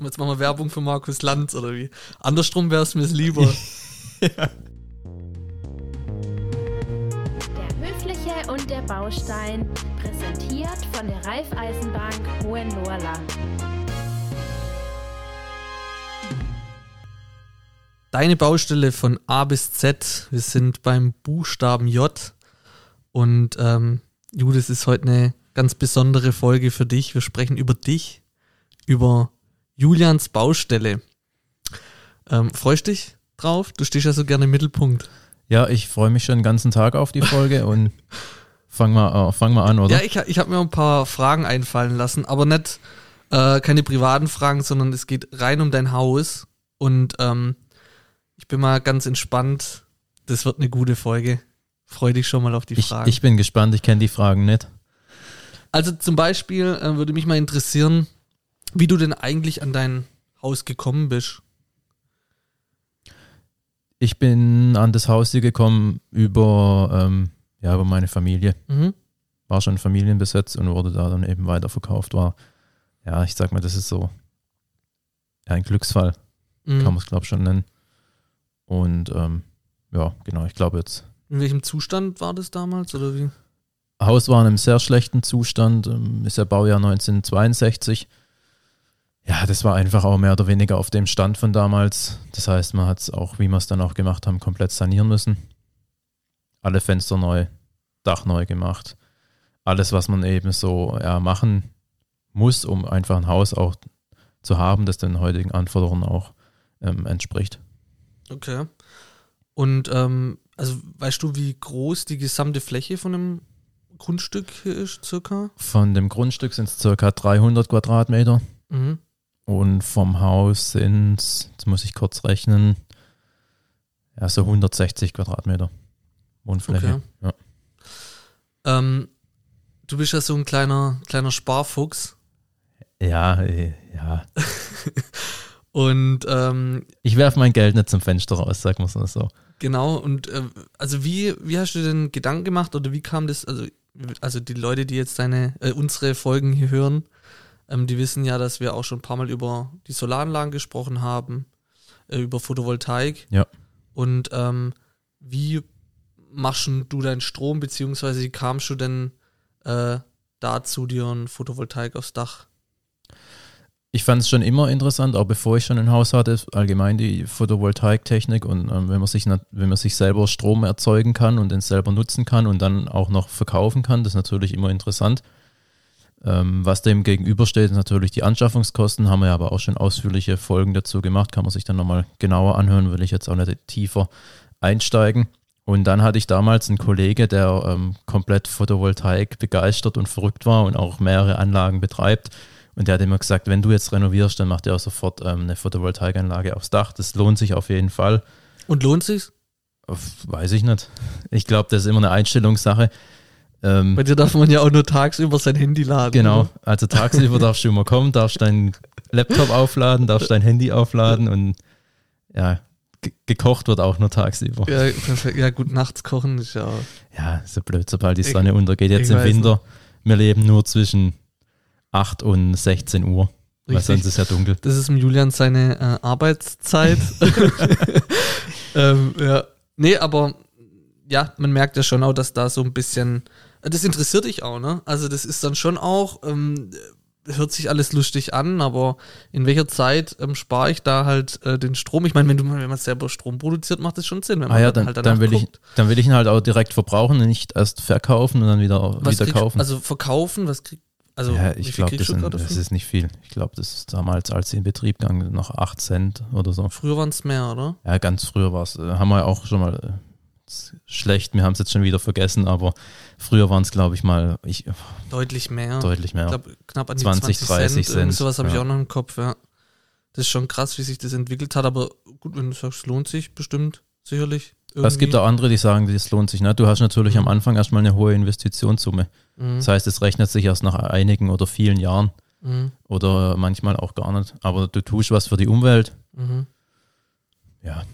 Jetzt machen wir Werbung für Markus Lanz oder wie? Andersrum wäre es mir lieber. ja. Der Höfliche und der Baustein, präsentiert von der Raiffeisenbank Hohenlohrland. Deine Baustelle von A bis Z. Wir sind beim Buchstaben J. Und ähm, Ju, das ist heute eine ganz besondere Folge für dich. Wir sprechen über dich, über Julians Baustelle. Ähm, freust dich drauf? Du stehst ja so gerne im Mittelpunkt. Ja, ich freue mich schon den ganzen Tag auf die Folge und fang mal, äh, fang mal an, oder? Ja, ich, ich habe mir ein paar Fragen einfallen lassen, aber nicht äh, keine privaten Fragen, sondern es geht rein um dein Haus und ähm, ich bin mal ganz entspannt. Das wird eine gute Folge. Freue dich schon mal auf die ich, Fragen. Ich bin gespannt, ich kenne die Fragen nicht. Also zum Beispiel äh, würde mich mal interessieren, wie du denn eigentlich an dein Haus gekommen bist. Ich bin an das Haus hier gekommen über, ähm, ja, über meine Familie. Mhm. War schon Familienbesitz und wurde da dann eben weiterverkauft. War, ja, ich sag mal, das ist so ja, ein Glücksfall, mhm. kann man es, glaube ich, schon nennen. Und ähm, ja, genau, ich glaube jetzt. In welchem Zustand war das damals oder wie? Haus war in einem sehr schlechten Zustand, ähm, ist ja Baujahr 1962 ja, das war einfach auch mehr oder weniger auf dem Stand von damals. Das heißt, man hat es auch, wie wir es dann auch gemacht haben, komplett sanieren müssen. Alle Fenster neu, Dach neu gemacht. Alles, was man eben so ja, machen muss, um einfach ein Haus auch zu haben, das den heutigen Anforderungen auch ähm, entspricht. Okay. Und ähm, also weißt du, wie groß die gesamte Fläche von einem Grundstück hier ist, circa? Von dem Grundstück sind es circa 300 Quadratmeter. Mhm. Und vom Haus sind es, jetzt muss ich kurz rechnen, ja, so 160 Quadratmeter Wohnfläche. Okay. Ja. Ähm, du bist ja so ein kleiner, kleiner Sparfuchs. Ja, äh, ja. und ähm, ich werfe mein Geld nicht zum Fenster raus, sag mal so. Genau, und äh, also wie, wie hast du den Gedanken gemacht oder wie kam das, also, also die Leute, die jetzt deine, äh, unsere Folgen hier hören, ähm, die wissen ja, dass wir auch schon ein paar Mal über die Solaranlagen gesprochen haben, äh, über Photovoltaik. Ja. Und ähm, wie machst du deinen Strom, beziehungsweise wie kamst du denn äh, dazu, dir ein Photovoltaik aufs Dach? Ich fand es schon immer interessant, auch bevor ich schon ein Haus hatte, allgemein die Photovoltaiktechnik und ähm, wenn man sich wenn man sich selber Strom erzeugen kann und den selber nutzen kann und dann auch noch verkaufen kann, das ist natürlich immer interessant. Ähm, was dem gegenübersteht, ist natürlich die Anschaffungskosten, haben wir aber auch schon ausführliche Folgen dazu gemacht, kann man sich dann nochmal genauer anhören, will ich jetzt auch nicht tiefer einsteigen. Und dann hatte ich damals einen Kollege, der ähm, komplett Photovoltaik begeistert und verrückt war und auch mehrere Anlagen betreibt. Und der hat immer gesagt, wenn du jetzt renovierst, dann macht er auch sofort ähm, eine Photovoltaikanlage aufs Dach. Das lohnt sich auf jeden Fall. Und lohnt sich's? Weiß ich nicht. Ich glaube, das ist immer eine Einstellungssache. Ähm, Bei dir darf man ja auch nur tagsüber sein Handy laden. Genau, oder? also tagsüber darfst du immer kommen, darfst deinen Laptop aufladen, darfst dein Handy aufladen und ja, gekocht wird auch nur tagsüber. Ja, perfekt. Ja, gut, nachts kochen ist ja. Ja, so blöd, sobald die Sonne ich, untergeht. Jetzt im Winter, nicht. wir leben nur zwischen 8 und 16 Uhr. Richtig. Weil sonst ist ja dunkel. Das ist im Julian seine äh, Arbeitszeit. ähm, ja. Nee, aber ja, man merkt ja schon auch, dass da so ein bisschen das interessiert dich auch, ne? Also das ist dann schon auch, ähm, hört sich alles lustig an, aber in welcher Zeit ähm, spare ich da halt äh, den Strom? Ich meine, wenn du wenn man selber Strom produziert, macht das schon Sinn, wenn man ah ja, dann, halt dann will guckt. ich dann will ich ihn halt auch direkt verbrauchen und nicht erst verkaufen und dann wieder was wieder krieg, kaufen. Also verkaufen, was krieg also ja, ich glaube, das, das, ist nicht viel. Ich glaube, das ist damals, als sie in Betrieb gegangen noch 8 Cent oder so. Früher waren es mehr, oder? Ja, ganz früher war es. Äh, haben wir auch schon mal äh, schlecht, wir haben es jetzt schon wieder vergessen, aber früher waren es, glaube ich, mal ich, deutlich mehr. Deutlich mehr. Ich glaube, knapp an die 20, 20 30 Cent. Cent. Sowas habe ja. ich auch noch im Kopf, ja. Das ist schon krass, wie sich das entwickelt hat, aber gut, wenn du sagst, lohnt sich bestimmt, sicherlich. Irgendwie. Es gibt auch andere, die sagen, das lohnt sich nicht. Du hast natürlich mhm. am Anfang erstmal eine hohe Investitionssumme. Mhm. Das heißt, es rechnet sich erst nach einigen oder vielen Jahren. Mhm. Oder manchmal auch gar nicht. Aber du tust was für die Umwelt. Mhm. Ja,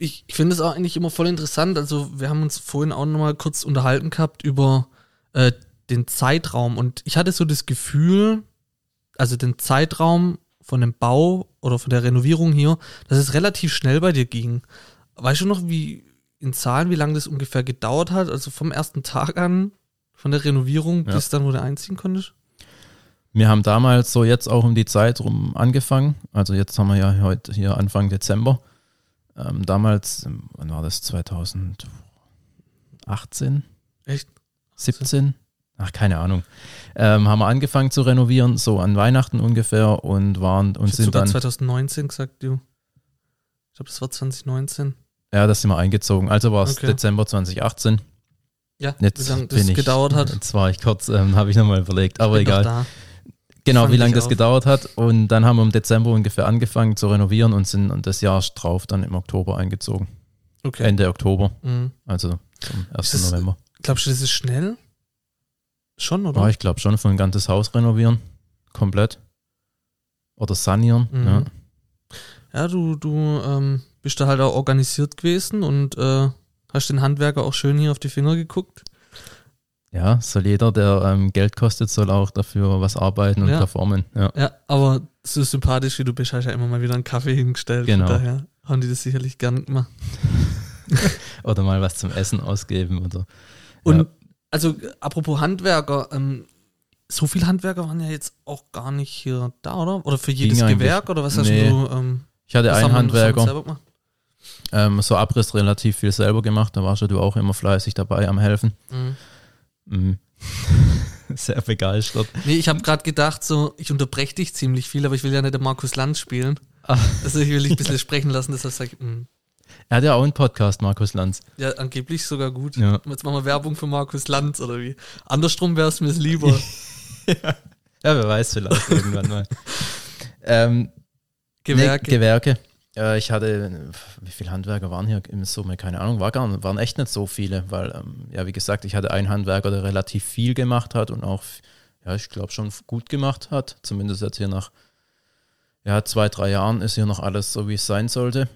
ich, ich finde es auch eigentlich immer voll interessant. Also, wir haben uns vorhin auch nochmal kurz unterhalten gehabt über äh, den Zeitraum. Und ich hatte so das Gefühl, also den Zeitraum von dem Bau oder von der Renovierung hier, dass es relativ schnell bei dir ging. Weißt du noch, wie in Zahlen, wie lange das ungefähr gedauert hat? Also vom ersten Tag an, von der Renovierung Ja. bis dann, wo du einziehen konntest? Wir haben damals so jetzt auch um die Zeit rum angefangen. Also jetzt haben wir ja heute hier Anfang Dezember. Ähm, damals, ähm, wann war das? 2018, Echt? 17? Ach, keine Ahnung. Ähm, haben wir angefangen zu renovieren, so an Weihnachten ungefähr und waren und Ich sind sogar dann, 2019 gesagt, du. Ich glaube, das war 2019. ja, das sind wir eingezogen. Also war es Okay. Dezember 2018. Ja, Jetzt wie lange das gedauert hat. Jetzt war ich kurz, ähm, habe ich nochmal überlegt, aber egal. Genau, wie lange das auch. gedauert hat. Und dann haben wir im Dezember ungefähr angefangen zu renovieren und sind das Jahr drauf dann im Oktober eingezogen. Okay. Ende Oktober, Mhm. also zum 1. Ist das- November. Glaubst du, das ist schnell? Schon, oder? Ja, ich glaube schon, von ein ganzes Haus renovieren. Komplett. Oder sanieren. Mhm. Ja. Ja, du, du ähm, bist da halt auch organisiert gewesen und äh, hast den Handwerker auch schön hier auf die Finger geguckt. Ja, soll jeder, der ähm, Geld kostet, soll auch dafür was arbeiten und Ja. performen. Ja. Ja, aber so sympathisch wie du bist, hast du ja immer mal wieder einen Kaffee hingestellt. Genau. Von daher haben die das sicherlich gern gemacht. Oder mal was zum Essen ausgeben. Oder. Und Ja. also apropos Handwerker, ähm, so viele Handwerker waren ja jetzt auch gar nicht hier da, oder? Oder für jedes eigentlich. Gewerk oder was hast Nee. du? Ähm, Ich hatte einen Handwerker, ähm, so Abriss relativ viel selber gemacht. Da warst ja du auch immer fleißig dabei am Helfen. Mhm. Mhm. Sehr begeistert. Nee, ich habe gerade gedacht, so, ich unterbreche dich ziemlich viel, aber ich will ja nicht den Markus Lanz spielen. Ah. Also ich will dich ein bisschen sprechen lassen, deshalb sage ich, mh, Er hat ja auch einen Podcast, Markus Lanz. ja, angeblich sogar gut. Ja. Jetzt machen wir Werbung für Markus Lanz oder wie? Andersrum wäre es mir lieber. Ja, wer weiß, vielleicht irgendwann mal. Ähm, Gewerke. Nee, Gewerke. Äh, ich hatte, wie viele Handwerker waren hier im Summe? Keine Ahnung, war gar, waren echt nicht so viele, weil, ähm, ja, wie gesagt, ich hatte einen Handwerker, der relativ viel gemacht hat und auch, ja, ich glaube schon gut gemacht hat. Zumindest jetzt hier nach, ja, zwei, drei Jahren ist hier noch alles so, wie es sein sollte.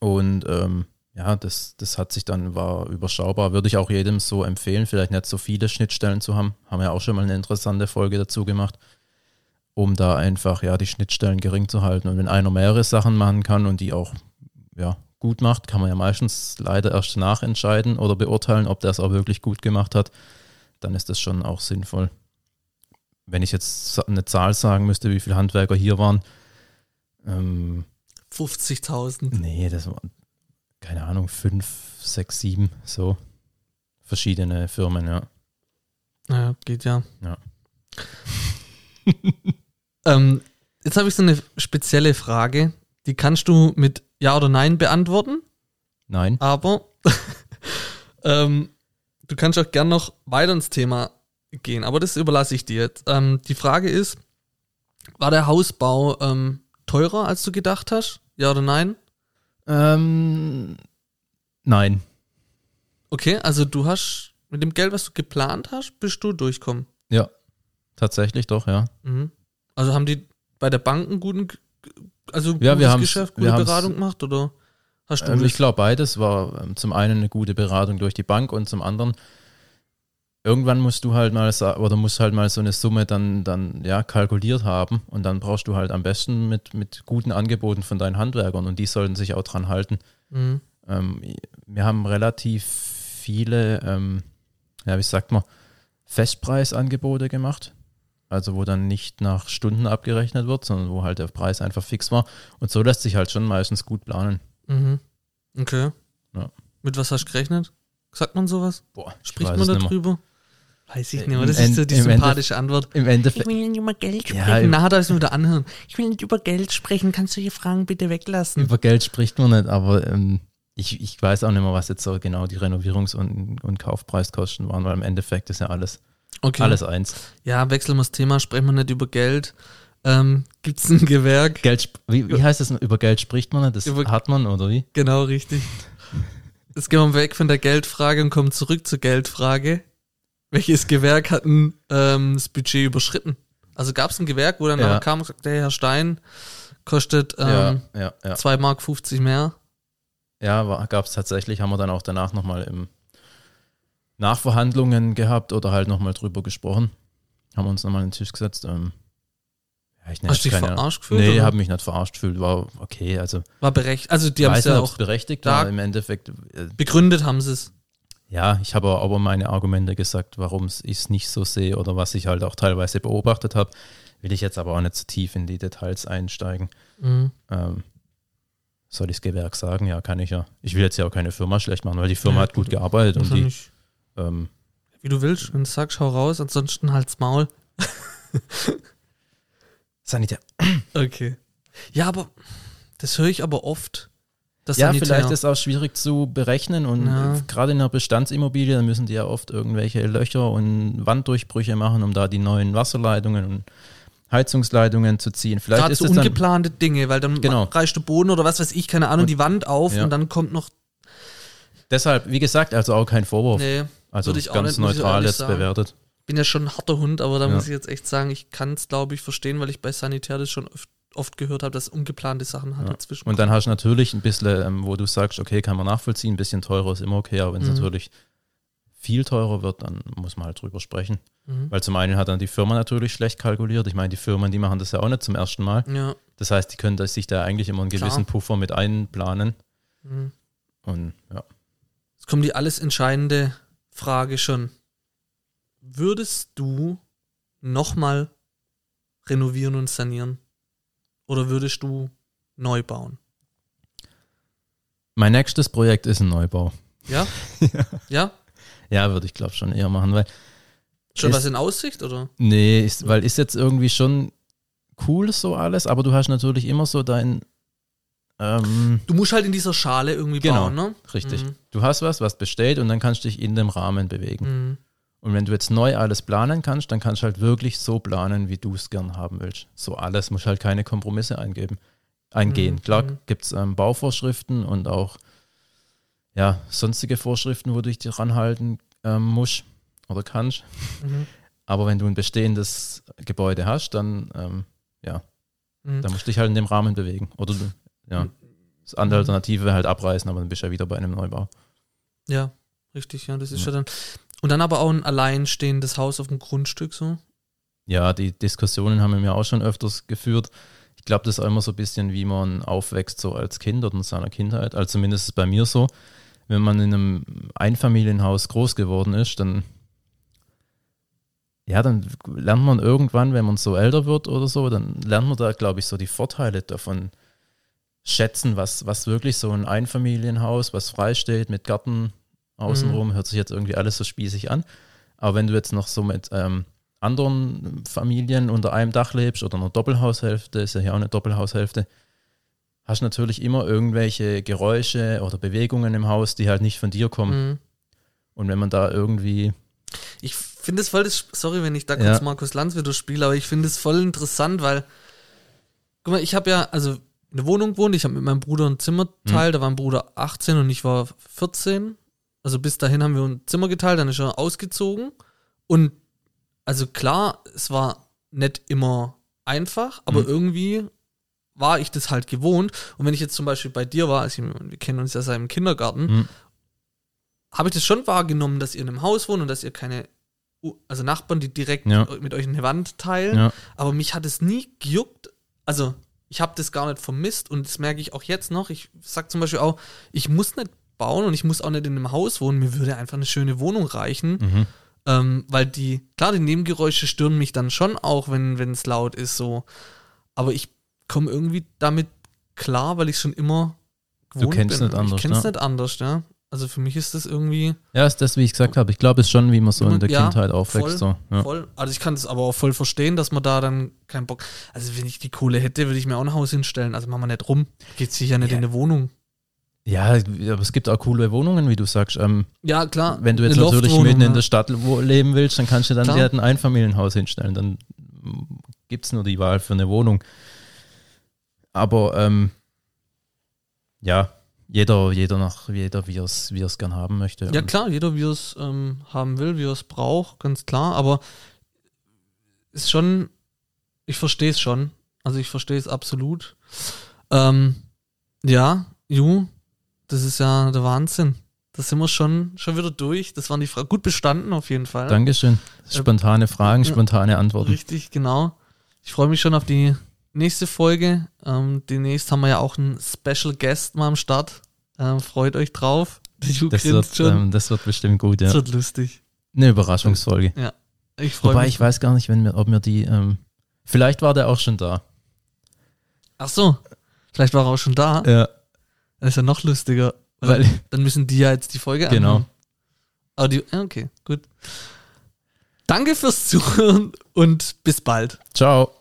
Und, ähm, ja, das, das hat sich dann, war überschaubar. Würde ich auch jedem so empfehlen, vielleicht nicht so viele Schnittstellen zu haben. Haben wir auch schon mal eine interessante Folge dazu gemacht um da einfach ja die Schnittstellen gering zu halten. Und wenn einer mehrere Sachen machen kann und die auch ja, gut macht, kann man ja meistens leider erst nachentscheiden oder beurteilen, ob der es auch wirklich gut gemacht hat, dann ist das schon auch sinnvoll. Wenn ich jetzt eine Zahl sagen müsste, wie viele Handwerker hier waren, ähm, 50.000. nee, das waren, keine Ahnung, fünf, sechs, sieben, so verschiedene Firmen, ja. Ja, geht ja. Ja. ähm, jetzt habe ich so eine spezielle Frage. Die kannst du mit Ja oder Nein beantworten, Nein, aber ähm, du kannst auch gern noch weiter ins Thema gehen, aber das überlasse ich dir jetzt. Ähm, die Frage ist, war der Hausbau ähm, teurer, als du gedacht hast? Ja oder nein? ähm, nein, Okay, also du hast mit dem Geld, was du geplant hast, bist du durchkommen. ja, tatsächlich doch, ja. Mhm. Also haben die bei der Bank einen guten, also Ja, wir Geschäft, wir gute haben's- Beratung gemacht oder hast du Ähm, ich glaube, beides war ähm, zum einen eine gute Beratung durch die Bank und zum anderen, irgendwann musst du halt mal oder musst halt mal so eine Summe dann, dann ja, kalkuliert haben und dann brauchst du halt am besten mit, mit guten Angeboten von deinen Handwerkern und die sollten sich auch dran halten. Mhm. Ähm, wir haben relativ viele, ähm, ja, wie sagt man, Festpreisangebote gemacht. Also wo dann nicht nach Stunden abgerechnet wird, sondern wo halt der Preis einfach fix war. Und so lässt sich halt schon meistens gut planen. Mhm. Okay. Ja. Mit was hast du gerechnet? Sagt man sowas? Boah, ich Spricht weiß man darüber? Weiß ich nicht, aber das ist so die sympathische Antwort. Im Endeffekt, will nicht über Geld Ja, sprechen. im- Na, er es mir wieder anhören. Ich will nicht über Geld sprechen. Kannst du die Fragen bitte weglassen? über Geld spricht man nicht, aber ähm, ich, ich weiß auch nicht mehr, was jetzt so genau die Renovierungs- und, und Kaufpreiskosten waren, weil im Endeffekt ist ja alles, Okay. alles eins. Ja, wechseln wir das Thema, sprechen wir nicht über Geld. Ähm, Gibt es ein Gewerk? Geld, wie, wie heißt das? Über Geld spricht man nicht? Das Über- hat man, oder wie? Genau, richtig. Jetzt gehen wir weg von der Geldfrage und kommen zurück zur Geldfrage. Welches Gewerk hat denn, ähm, das Budget überschritten? Also gab es ein Gewerk, wo dann Ja. kam und sagte, hey, Herr Stein, kostet ähm, ja, ja. 2 Mark 50 mehr. Ja, gab es tatsächlich, haben wir dann auch danach nochmal im Nachverhandlungen gehabt oder halt nochmal drüber gesprochen. Haben uns nochmal an den Tisch gesetzt. Ähm, Ja, ich Hast du dich keine- verarscht gefühlt, Nee, oder? habe mich nicht verarscht gefühlt. War okay. Also, War berechtigt. Also die haben es ja auch berechtigt da-. Im Endeffekt, äh, begründet, haben sie es. ja, ich habe aber meine Argumente gesagt, warum ich es nicht so sehe oder was ich halt auch teilweise beobachtet habe. Will ich jetzt aber auch nicht zu tief in die Details einsteigen. Mhm. Ähm, soll ich das Gewerk sagen? Ja, kann ich ja. Ich will jetzt ja auch keine Firma schlecht machen, weil die Firma Ja, hat gut gearbeitet und die. Ähm, Wie du willst, wenn du sagst, schau raus, ansonsten halt's Maul. Sanitär. Okay. Ja, aber das höre ich aber oft. Das Ja, Sanitär. vielleicht ist es auch schwierig zu berechnen und Ja. gerade in einer Bestandsimmobilie, dann müssen die ja oft irgendwelche Löcher und Wanddurchbrüche machen, um da die neuen Wasserleitungen und Heizungsleitungen zu ziehen. Vielleicht Gerade ist so es dann, ungeplante Dinge, weil dann Genau. reißt der Boden oder was weiß ich, keine Ahnung, Und- die Wand auf ja. und dann kommt noch. deshalb, wie gesagt, also auch kein Vorwurf. Nee, also ganz nicht, muss ich neutral ehrlich jetzt sagen. bewertet. bin ja schon ein harter Hund, aber da Ja. muss ich jetzt echt sagen, ich kann es, glaube ich, verstehen, weil ich bei Sanitär das schon oft, oft gehört habe, dass ungeplante Sachen halt Ja. dazwischen Und dann hast du natürlich ein bisschen, ähm, wo du sagst, okay, kann man nachvollziehen, ein bisschen teurer ist immer okay, aber wenn es Mhm. natürlich viel teurer wird, dann muss man halt drüber sprechen. Mhm. Weil zum einen hat dann die Firma natürlich schlecht kalkuliert. Ich meine, die Firmen, die machen das ja auch nicht zum ersten Mal. Ja. Das heißt, die können sich da eigentlich immer einen Klar. gewissen Puffer mit einplanen. Mhm. Und ja. Jetzt kommt die alles entscheidende Frage schon. Würdest du nochmal renovieren und sanieren? Oder würdest du neu bauen? Mein nächstes Projekt ist ein Neubau. Ja? ja? Ja, würde ich glaube schon eher machen, weil Schon Ist- was in Aussicht, oder? Nee, ist, weil ist jetzt irgendwie schon cool so alles, aber du hast natürlich immer so dein ähm, Du musst halt in dieser Schale irgendwie Genau. bauen, ne? richtig. Mhm. Du hast was, was besteht und dann kannst du dich in dem Rahmen bewegen. Mhm. Und wenn du jetzt neu alles planen kannst, dann kannst du halt wirklich so planen, wie du es gern haben willst. So alles, musst halt keine Kompromisse eingeben, eingehen. Mhm. Klar Mhm. gibt es ähm, Bauvorschriften und auch ja, sonstige Vorschriften, wo du dich dran halten ähm, musst oder kannst. Mhm. Aber wenn du ein bestehendes Gebäude hast, dann, ähm, ja, Mhm. dann musst du dich halt in dem Rahmen bewegen. Oder du, ja. Das andere. Alternative wäre halt abreißen, aber dann bist du ja wieder bei einem Neubau. Ja, richtig, ja, das ist Ja. ja dann. Und dann aber auch ein alleinstehendes Haus auf dem Grundstück so. Ja, die Diskussionen haben wir mir auch schon öfters geführt. Ich glaube, das ist auch immer so ein bisschen, wie man aufwächst, so als Kind oder in seiner Kindheit. Also zumindest ist bei mir so. Wenn man in einem Einfamilienhaus groß geworden ist, dann ja, dann lernt man irgendwann, wenn man so älter wird oder so, dann lernt man da, glaube ich, so die Vorteile davon schätzen, was, was wirklich so ein Einfamilienhaus, was frei steht mit Garten außenrum, hört sich jetzt irgendwie alles so spießig an. Aber wenn du jetzt noch so mit ähm, anderen Familien unter einem Dach lebst oder einer Doppelhaushälfte, ist ja hier auch eine Doppelhaushälfte, hast du natürlich immer irgendwelche Geräusche oder Bewegungen im Haus, die halt nicht von dir kommen. Mhm. Und wenn man da irgendwie, Ich finde es voll, das, sorry, wenn ich da kurz Ja. Markus Lanz wieder spiele, aber ich finde es voll interessant, weil, guck mal, ich habe ja, also in der Wohnung gewohnt, ich habe mit meinem Bruder ein Zimmer geteilt, da war mein Bruder 18 und ich war 14. Also bis dahin haben wir ein Zimmer geteilt, dann ist er ausgezogen. Und also klar, es war nicht immer einfach, aber Mhm. irgendwie war ich das halt gewohnt. Und wenn ich jetzt zum Beispiel bei dir war, also wir kennen uns ja seit dem Kindergarten, Mhm. habe ich das schon wahrgenommen, dass ihr in einem Haus wohnt und dass ihr keine, also Nachbarn, die direkt Ja. mit euch eine Wand teilen. ja, Aber mich hat es nie gejuckt. Also ich habe das gar nicht vermisst und das merke ich auch jetzt noch. Ich sag zum Beispiel auch, ich muss nicht bauen und ich muss auch nicht in einem Haus wohnen. Mir würde einfach eine schöne Wohnung reichen. mhm. Ähm, weil die, klar, die Nebengeräusche stören mich dann schon auch, wenn es laut ist, so. Aber ich komme irgendwie damit klar, weil ich schon immer gewohnt kennst bin. nicht anders, Ich kenn's ne? nicht anders, ja. Also für mich ist das irgendwie ja, ist das, wie ich gesagt habe. Ich glaube, es ist schon, wie man so in der Ja, Kindheit aufwächst. So. Ja. voll. Also ich kann das aber auch voll verstehen, dass man da dann keinen Bock. Also wenn ich die Kohle hätte, würde ich mir auch ein Haus hinstellen. Also machen wir nicht rum. Geht sich ja nicht Ja. in eine Wohnung. ja, aber es gibt auch coole Wohnungen, wie du sagst. Ähm, Ja, klar. wenn du jetzt natürlich mitten in der Stadt wo- leben willst, dann kannst du dann dir halt ein Einfamilienhaus hinstellen. Dann gibt es nur die Wahl für eine Wohnung. Aber ähm, ja, jeder, jeder nach, jeder, wie er es wie er's gern haben möchte. Ja klar, jeder wie er es ähm, haben will, wie er es braucht, ganz klar. Aber ist schon, ich verstehe es schon. Also ich verstehe es absolut. Ähm, ja, Ju, das ist ja der Wahnsinn. Da sind wir schon, schon wieder durch. Das waren die Fragen. Gut bestanden auf jeden Fall. Dankeschön. Spontane Fragen, ja. spontane Antworten. Richtig, genau. Ich freue mich schon auf die nächste Folge. Ähm, demnächst haben wir ja auch einen Special Guest mal am Start. Ähm, freut euch drauf. Du das, wird, ähm, das wird bestimmt gut, ja. Das wird lustig. Eine Überraschungsfolge. Ja. Ich freue Wobei, mich. ich weiß gar nicht, wenn wir, ob mir die. Ähm, vielleicht war der auch schon da. Ach so. Vielleicht war er auch schon da. Ja. Das ist ja noch lustiger. Weil, dann müssen die ja jetzt die Folge Genau. Anhören. Aber die, okay, gut. Danke fürs Zuhören und bis bald. Ciao.